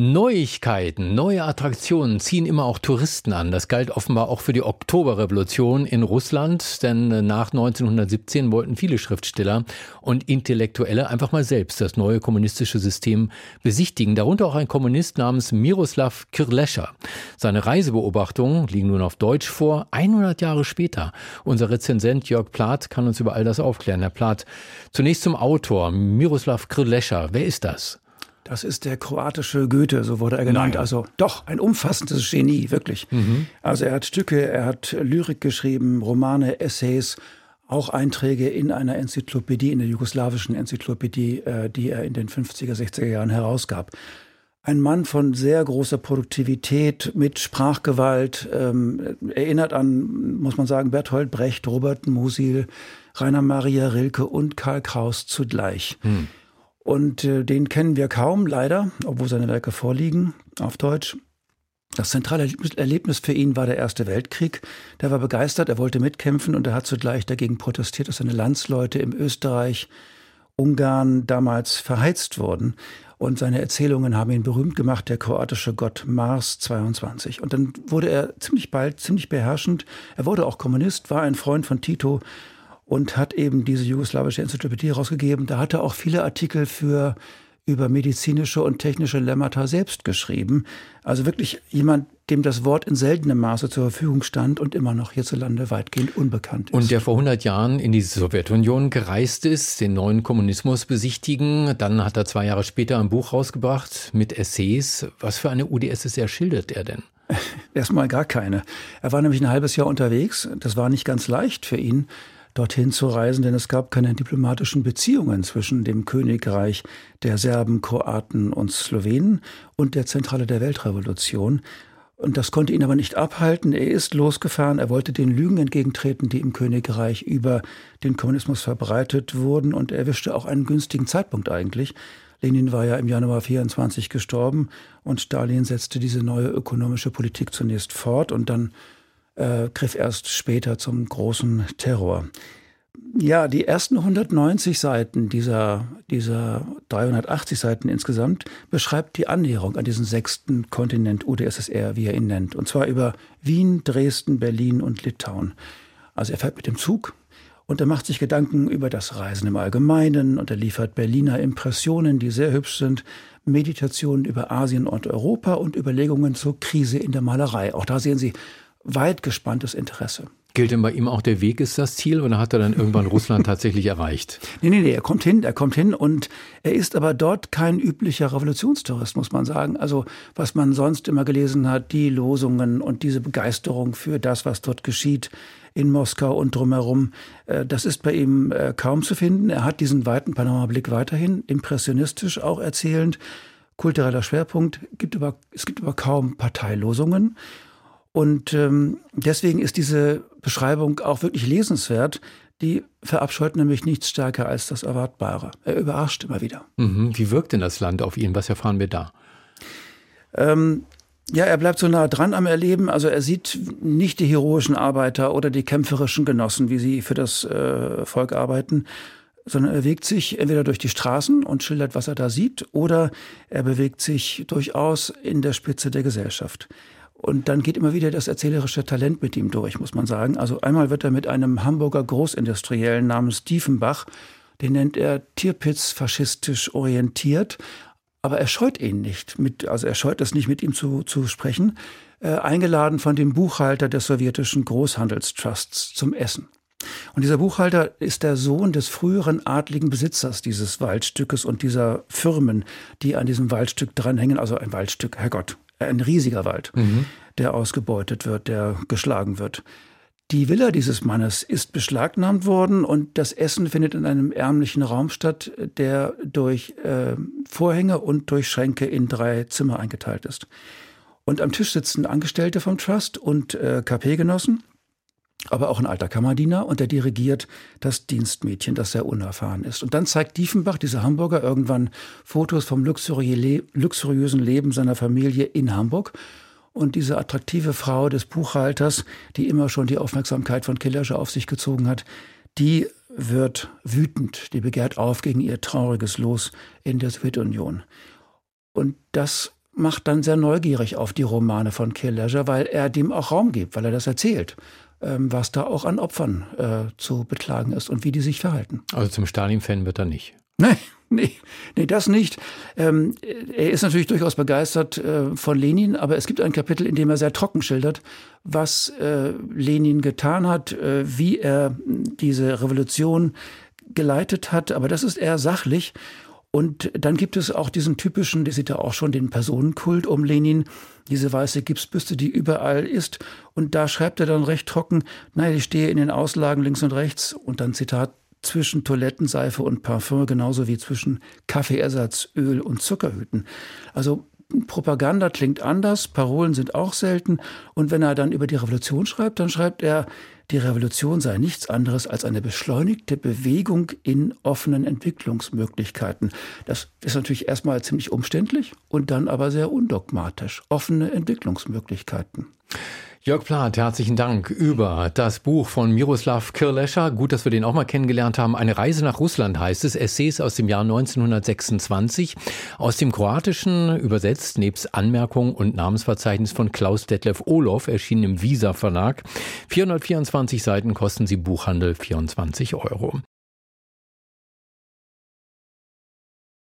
Neuigkeiten, neue Attraktionen ziehen immer auch Touristen an. Das galt offenbar auch für die Oktoberrevolution in Russland, denn nach 1917 wollten viele Schriftsteller und Intellektuelle einfach mal selbst das neue kommunistische System besichtigen. Darunter auch ein Kommunist namens Miroslav Kirlescher. Seine Reisebeobachtungen liegen nun auf Deutsch vor, 100 Jahre später. Unser Rezensent Jörg Plath kann uns über all das aufklären. Herr Plath, zunächst zum Autor Miroslav Kirlescher. Wer ist das? Das ist der kroatische Goethe, so wurde er genannt. Nein. Also doch, ein umfassendes Genie, wirklich. Mhm. Also er hat Stücke, er hat Lyrik geschrieben, Romane, Essays, auch Einträge in einer Enzyklopädie, in der jugoslawischen Enzyklopädie, äh, die er in den 50er, 60er Jahren herausgab. Ein Mann von sehr großer Produktivität, mit Sprachgewalt, ähm, erinnert an, muss man sagen, Bertolt Brecht, Robert Musil, Rainer Maria Rilke und Karl Kraus zugleich. Hm. Und äh, den kennen wir kaum, leider, obwohl seine Werke vorliegen auf Deutsch. Das zentrale Erlebnis für ihn war der Erste Weltkrieg. Der war begeistert, er wollte mitkämpfen und er hat zugleich dagegen protestiert, dass seine Landsleute im Österreich, Ungarn damals verheizt wurden. Und seine Erzählungen haben ihn berühmt gemacht, der kroatische Gott Mars 22. Und dann wurde er ziemlich bald ziemlich beherrschend. Er wurde auch Kommunist, war ein Freund von Tito und hat eben diese jugoslawische Enzyklopädie herausgegeben. Da hat er auch viele Artikel für über medizinische und technische Lemmata selbst geschrieben. Also wirklich jemand, dem das Wort in seltenem Maße zur Verfügung stand und immer noch hierzulande weitgehend unbekannt ist. Und der vor 100 Jahren in die Sowjetunion gereist ist, den neuen Kommunismus besichtigen. Dann hat er zwei Jahre später ein Buch rausgebracht mit Essays. Was für eine UdSSR schildert er denn? Erstmal gar keine. Er war nämlich ein halbes Jahr unterwegs. Das war nicht ganz leicht für ihn dorthin zu reisen, denn es gab keine diplomatischen Beziehungen zwischen dem Königreich der Serben, Kroaten und Slowenen und der Zentrale der Weltrevolution. Und das konnte ihn aber nicht abhalten. Er ist losgefahren. Er wollte den Lügen entgegentreten, die im Königreich über den Kommunismus verbreitet wurden. Und er erwischte auch einen günstigen Zeitpunkt eigentlich. Lenin war ja im Januar 24 gestorben und Stalin setzte diese neue ökonomische Politik zunächst fort und dann äh, griff erst später zum großen Terror. Ja, die ersten 190 Seiten dieser, dieser 380 Seiten insgesamt beschreibt die Annäherung an diesen sechsten Kontinent UdSSR, wie er ihn nennt. Und zwar über Wien, Dresden, Berlin und Litauen. Also er fährt mit dem Zug und er macht sich Gedanken über das Reisen im Allgemeinen und er liefert Berliner Impressionen, die sehr hübsch sind, Meditationen über Asien und Europa und Überlegungen zur Krise in der Malerei. Auch da sehen Sie weit gespanntes Interesse. Gilt denn bei ihm auch der Weg ist das Ziel oder hat er dann irgendwann Russland tatsächlich erreicht? Nee, nee, nee, er kommt hin, er kommt hin und er ist aber dort kein üblicher Revolutionstourist, muss man sagen. Also was man sonst immer gelesen hat, die Losungen und diese Begeisterung für das, was dort geschieht in Moskau und drumherum, äh, das ist bei ihm äh, kaum zu finden. Er hat diesen weiten Panoramablick weiterhin, impressionistisch auch erzählend. Kultureller Schwerpunkt, gibt aber, es gibt aber kaum Parteilosungen. Und ähm, deswegen ist diese Beschreibung auch wirklich lesenswert. Die verabscheut nämlich nichts stärker als das Erwartbare. Er überrascht immer wieder. Mhm. Wie wirkt denn das Land auf ihn? Was erfahren wir da? Ähm, ja, er bleibt so nah dran am Erleben. Also er sieht nicht die heroischen Arbeiter oder die kämpferischen Genossen, wie sie für das äh, Volk arbeiten, sondern er bewegt sich entweder durch die Straßen und schildert, was er da sieht, oder er bewegt sich durchaus in der Spitze der Gesellschaft. Und dann geht immer wieder das erzählerische Talent mit ihm durch, muss man sagen. Also einmal wird er mit einem Hamburger Großindustriellen namens Diefenbach, den nennt er Tierpitz faschistisch orientiert, aber er scheut ihn nicht. Mit, also er scheut es nicht, mit ihm zu, zu sprechen. Äh, eingeladen von dem Buchhalter des sowjetischen Großhandelstrusts zum Essen. Und dieser Buchhalter ist der Sohn des früheren adligen Besitzers dieses Waldstückes und dieser Firmen, die an diesem Waldstück dranhängen. Also ein Waldstück, Herrgott, ein riesiger Wald, mhm. der ausgebeutet wird, der geschlagen wird. Die Villa dieses Mannes ist beschlagnahmt worden und das Essen findet in einem ärmlichen Raum statt, der durch äh, Vorhänge und durch Schränke in drei Zimmer eingeteilt ist. Und am Tisch sitzen Angestellte vom Trust und äh, KP-Genossen, aber auch ein alter Kammerdiener und der dirigiert das Dienstmädchen, das sehr unerfahren ist. Und dann zeigt Diefenbach, dieser Hamburger, irgendwann Fotos vom luxuriösen Leben seiner Familie in Hamburg und diese attraktive Frau des Buchhalters, die immer schon die Aufmerksamkeit von Killersche auf sich gezogen hat, die wird wütend, die begehrt auf gegen ihr trauriges Los in der Sowjetunion. Und das macht dann sehr neugierig auf die Romane von Killerscher, weil er dem auch Raum gibt, weil er das erzählt, was da auch an Opfern äh, zu beklagen ist und wie die sich verhalten. Also zum Stalin-Fan wird er nicht. Nee, nee, nee, das nicht. Ähm, er ist natürlich durchaus begeistert äh, von Lenin, aber es gibt ein Kapitel, in dem er sehr trocken schildert, was äh, Lenin getan hat, äh, wie er diese Revolution geleitet hat. Aber das ist eher sachlich. Und dann gibt es auch diesen typischen, der sieht ja auch schon den Personenkult um Lenin, diese weiße Gipsbüste, die überall ist. Und da schreibt er dann recht trocken, naja, ich stehe in den Auslagen links und rechts und dann Zitat, zwischen Toilettenseife und Parfum, genauso wie zwischen Kaffeeersatz, Öl und Zuckerhüten. Also Propaganda klingt anders, Parolen sind auch selten. Und wenn er dann über die Revolution schreibt, dann schreibt er, die Revolution sei nichts anderes als eine beschleunigte Bewegung in offenen Entwicklungsmöglichkeiten. Das ist natürlich erstmal ziemlich umständlich und dann aber sehr undogmatisch. Offene Entwicklungsmöglichkeiten. Jörg Plath, herzlichen Dank über das Buch von Miroslav Kirlescher. Gut, dass wir den auch mal kennengelernt haben. Eine Reise nach Russland heißt es. Essays aus dem Jahr 1926. Aus dem Kroatischen übersetzt, nebst Anmerkungen und Namensverzeichnis von Klaus Detlef Olof, erschienen im Visa Verlag. 424 Seiten kosten sie Buchhandel 24 Euro.